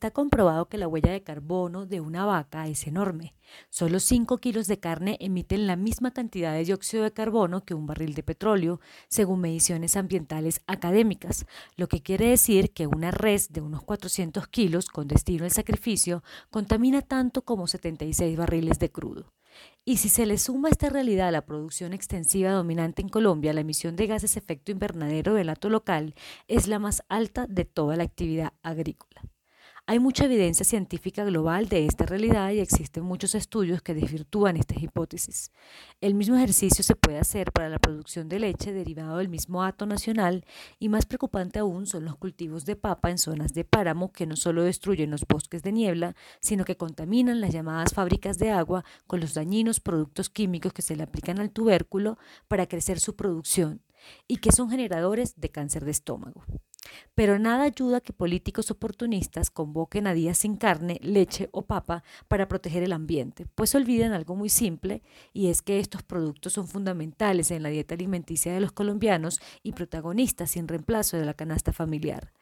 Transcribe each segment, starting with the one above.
Está comprobado que la huella de carbono de una vaca es enorme. Solo 5 kilos de carne emiten la misma cantidad de dióxido de carbono que un barril de petróleo, según mediciones ambientales académicas, lo que quiere decir que una res de unos 400 kilos con destino al sacrificio contamina tanto como 76 barriles de crudo. Y si se le suma a esta realidad a la producción extensiva dominante en Colombia, la emisión de gases efecto invernadero del hato local es la más alta de toda la actividad agrícola. Hay mucha evidencia científica global de esta realidad y existen muchos estudios que desvirtúan estas hipótesis. El mismo ejercicio se puede hacer para la producción de leche derivado del mismo hato nacional y más preocupante aún son los cultivos de papa en zonas de páramo que no solo destruyen los bosques de niebla, sino que contaminan las llamadas fábricas de agua con los dañinos productos químicos que se le aplican al tubérculo para crecer su producción y que son generadores de cáncer de estómago. Pero nada ayuda que políticos oportunistas convoquen a días sin carne, leche o papa para proteger el ambiente, pues olvidan algo muy simple y es que estos productos son fundamentales en la dieta alimenticia de los colombianos y protagonistas sin reemplazo de la canasta familiar.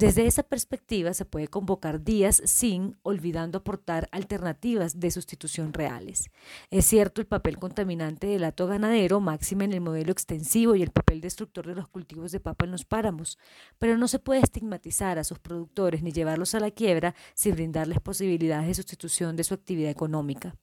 Desde esa perspectiva se puede convocar días sin olvidando aportar alternativas de sustitución reales. Es cierto el papel contaminante del hato ganadero, máxima en el modelo extensivo y el papel destructor de los cultivos de papa en los páramos, pero no se puede estigmatizar a sus productores ni llevarlos a la quiebra sin brindarles posibilidades de sustitución de su actividad económica.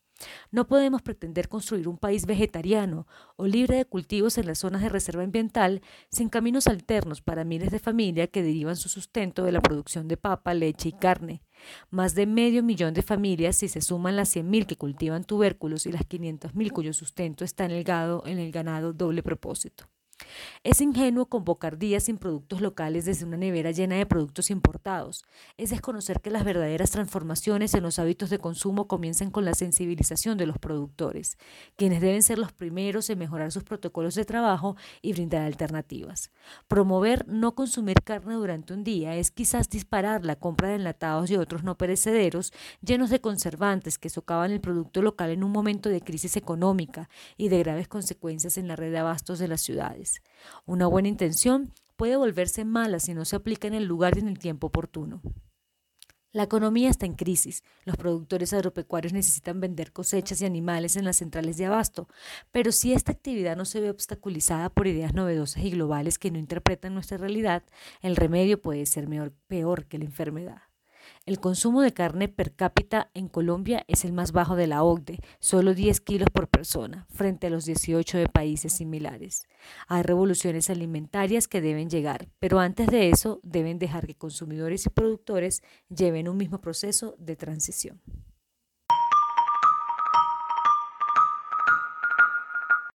No podemos pretender construir un país vegetariano o libre de cultivos en las zonas de reserva ambiental sin caminos alternos para miles de familias que derivan su sustento de la producción de papa, leche y carne. Más de medio millón de familias si se suman las 100.000 que cultivan tubérculos y las 500.000 cuyo sustento está en el, en el ganado doble propósito. Es ingenuo convocar días sin productos locales desde una nevera llena de productos importados. Es desconocer que las verdaderas transformaciones en los hábitos de consumo comienzan con la sensibilización de los productores, quienes deben ser los primeros en mejorar sus protocolos de trabajo y brindar alternativas. Promover no consumir carne durante un día es quizás disparar la compra de enlatados y otros no perecederos llenos de conservantes que socavan el producto local en un momento de crisis económica y de graves consecuencias en la red de abastos de las ciudades. Una buena intención puede volverse mala si no se aplica en el lugar y en el tiempo oportuno. La economía está en crisis. Los productores agropecuarios necesitan vender cosechas y animales en las centrales de abasto, pero si esta actividad no se ve obstaculizada por ideas novedosas y globales que no interpretan nuestra realidad, el remedio puede ser peor que la enfermedad. El consumo de carne per cápita en Colombia es el más bajo de la OCDE, solo 10 kilos por persona, frente a los 18 de países similares. Hay revoluciones alimentarias que deben llegar, pero antes de eso deben dejar que consumidores y productores lleven un mismo proceso de transición.